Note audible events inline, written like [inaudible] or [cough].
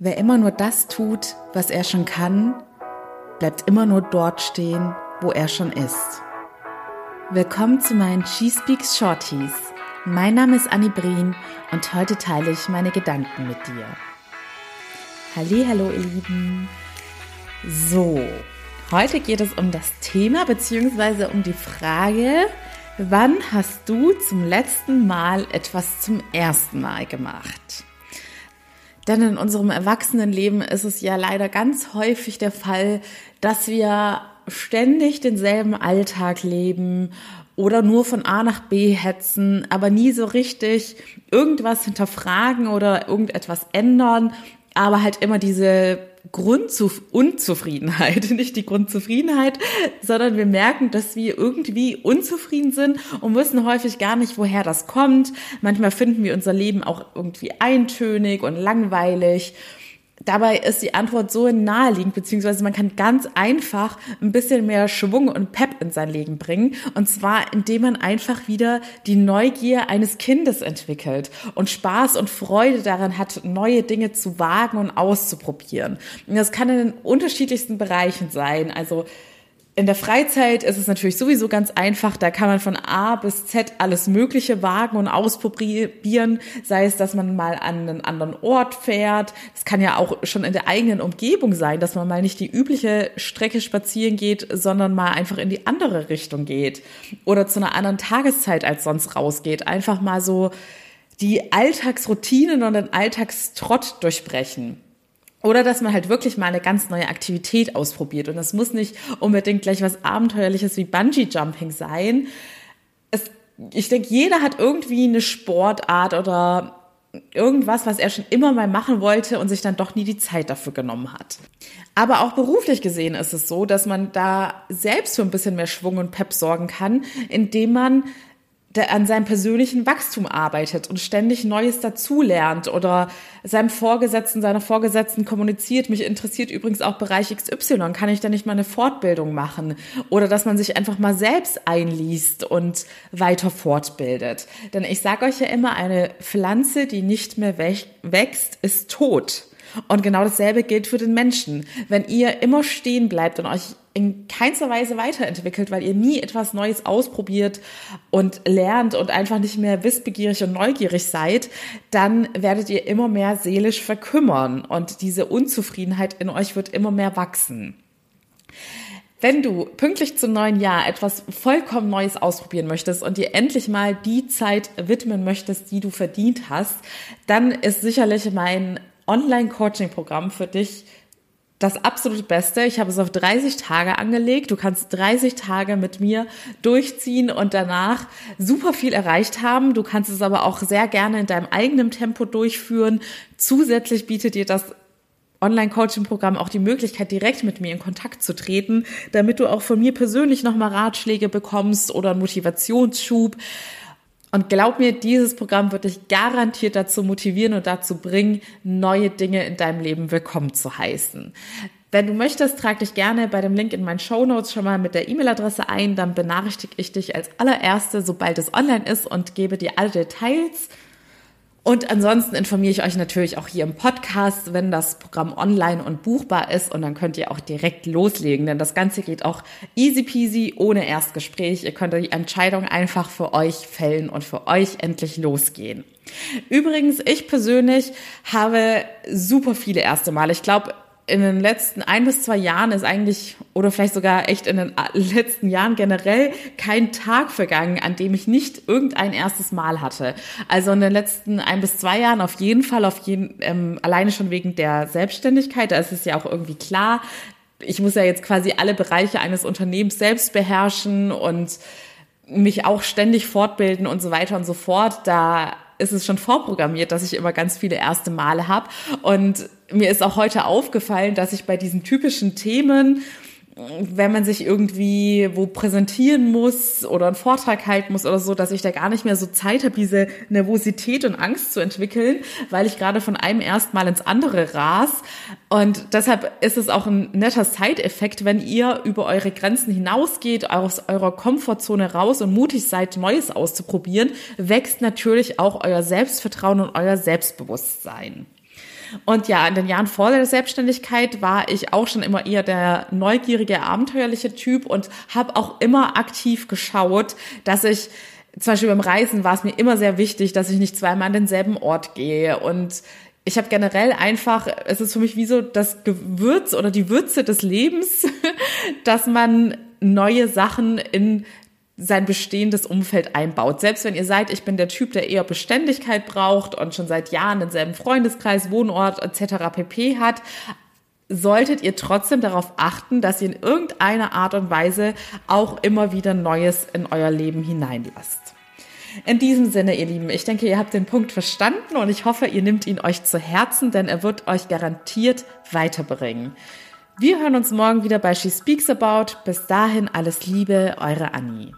Wer immer nur das tut, was er schon kann, bleibt immer nur dort stehen, wo er schon ist. Willkommen zu meinen She Speaks Shorties. Mein Name ist Annie Brien und heute teile ich meine Gedanken mit dir. Hallo, ihr Lieben. So, heute geht es um das Thema bzw. um die Frage, wann hast du zum letzten Mal etwas zum ersten Mal gemacht? Denn in unserem Erwachsenenleben ist es ja leider ganz häufig der Fall, dass wir ständig denselben Alltag leben oder nur von A nach B hetzen, aber nie so richtig irgendwas hinterfragen oder irgendetwas ändern, aber halt immer diese Grundunzufriedenheit, [laughs] nicht die Grundzufriedenheit, sondern wir merken, dass wir irgendwie unzufrieden sind und wissen häufig gar nicht, woher das kommt. Manchmal finden wir unser Leben auch irgendwie eintönig und langweilig Dabei ist die Antwort so naheliegend, beziehungsweise man kann ganz einfach ein bisschen mehr Schwung und Pep in sein Leben bringen. Und zwar, indem man einfach wieder die Neugier eines Kindes entwickelt und Spaß und Freude daran hat, neue Dinge zu wagen und auszuprobieren. Und das kann in den unterschiedlichsten Bereichen sein. Also in der Freizeit ist es natürlich sowieso ganz einfach. Da kann man von A bis Z alles Mögliche wagen und ausprobieren. Sei es, dass man mal an einen anderen Ort fährt. Es kann ja auch schon in der eigenen Umgebung sein, dass man mal nicht die übliche Strecke spazieren geht, sondern mal einfach in die andere Richtung geht. Oder zu einer anderen Tageszeit als sonst rausgeht. Einfach mal so die Alltagsroutinen und den Alltagstrott durchbrechen. Oder dass man halt wirklich mal eine ganz neue Aktivität ausprobiert. Und das muss nicht unbedingt gleich was Abenteuerliches wie Bungee Jumping sein. Es, ich denke, jeder hat irgendwie eine Sportart oder irgendwas, was er schon immer mal machen wollte und sich dann doch nie die Zeit dafür genommen hat. Aber auch beruflich gesehen ist es so, dass man da selbst für ein bisschen mehr Schwung und Pep sorgen kann, indem man an seinem persönlichen Wachstum arbeitet und ständig Neues dazulernt oder seinem Vorgesetzten, seiner Vorgesetzten kommuniziert, mich interessiert übrigens auch Bereich XY, kann ich da nicht mal eine Fortbildung machen? Oder dass man sich einfach mal selbst einliest und weiter fortbildet. Denn ich sage euch ja immer, eine Pflanze, die nicht mehr wächst, ist tot. Und genau dasselbe gilt für den Menschen. Wenn ihr immer stehen bleibt und euch in keinster Weise weiterentwickelt, weil ihr nie etwas Neues ausprobiert und lernt und einfach nicht mehr wissbegierig und neugierig seid, dann werdet ihr immer mehr seelisch verkümmern und diese Unzufriedenheit in euch wird immer mehr wachsen. Wenn du pünktlich zum neuen Jahr etwas vollkommen Neues ausprobieren möchtest und dir endlich mal die Zeit widmen möchtest, die du verdient hast, dann ist sicherlich mein Online-Coaching-Programm für dich das absolut Beste. Ich habe es auf 30 Tage angelegt. Du kannst 30 Tage mit mir durchziehen und danach super viel erreicht haben. Du kannst es aber auch sehr gerne in deinem eigenen Tempo durchführen. Zusätzlich bietet dir das Online-Coaching-Programm auch die Möglichkeit, direkt mit mir in Kontakt zu treten, damit du auch von mir persönlich nochmal Ratschläge bekommst oder einen Motivationsschub. Und glaub mir, dieses Programm wird dich garantiert dazu motivieren und dazu bringen, neue Dinge in deinem Leben willkommen zu heißen. Wenn du möchtest, trag dich gerne bei dem Link in meinen Show Notes schon mal mit der E-Mail-Adresse ein, dann benachrichtige ich dich als allererste, sobald es online ist und gebe dir alle Details. Und ansonsten informiere ich euch natürlich auch hier im Podcast, wenn das Programm online und buchbar ist. Und dann könnt ihr auch direkt loslegen, denn das Ganze geht auch easy peasy, ohne Erstgespräch. Ihr könnt die Entscheidung einfach für euch fällen und für euch endlich losgehen. Übrigens, ich persönlich habe super viele erste Male. Ich glaube, in den letzten ein bis zwei Jahren ist eigentlich, oder vielleicht sogar echt in den [laughs] letzten Jahren generell kein Tag vergangen, an dem ich nicht irgendein erstes Mal hatte. Also in den letzten ein bis zwei Jahren auf jeden Fall, auf jeden, ähm, alleine schon wegen der Selbstständigkeit, da ist es ja auch irgendwie klar, ich muss ja jetzt quasi alle Bereiche eines Unternehmens selbst beherrschen und mich auch ständig fortbilden und so weiter und so fort. Da ist es schon vorprogrammiert, dass ich immer ganz viele erste Male habe. Und mir ist auch heute aufgefallen, dass ich bei diesen typischen Themen wenn man sich irgendwie wo präsentieren muss oder einen Vortrag halten muss oder so, dass ich da gar nicht mehr so Zeit habe, diese Nervosität und Angst zu entwickeln, weil ich gerade von einem erstmal ins andere ras. Und deshalb ist es auch ein netter Side-Effekt, wenn ihr über eure Grenzen hinausgeht, aus eurer Komfortzone raus und mutig seid, Neues auszuprobieren, wächst natürlich auch euer Selbstvertrauen und euer Selbstbewusstsein. Und ja, in den Jahren vor der Selbstständigkeit war ich auch schon immer eher der neugierige, abenteuerliche Typ und habe auch immer aktiv geschaut, dass ich zum Beispiel beim Reisen war es mir immer sehr wichtig, dass ich nicht zweimal an denselben Ort gehe. Und ich habe generell einfach, es ist für mich wie so das Gewürz oder die Würze des Lebens, [laughs] dass man neue Sachen in sein bestehendes Umfeld einbaut. Selbst wenn ihr seid, ich bin der Typ, der eher Beständigkeit braucht und schon seit Jahren denselben Freundeskreis, Wohnort etc. pp hat, solltet ihr trotzdem darauf achten, dass ihr in irgendeiner Art und Weise auch immer wieder Neues in euer Leben hineinlasst. In diesem Sinne, ihr Lieben, ich denke, ihr habt den Punkt verstanden und ich hoffe, ihr nehmt ihn euch zu Herzen, denn er wird euch garantiert weiterbringen. Wir hören uns morgen wieder bei She Speaks About. Bis dahin alles Liebe, eure Annie.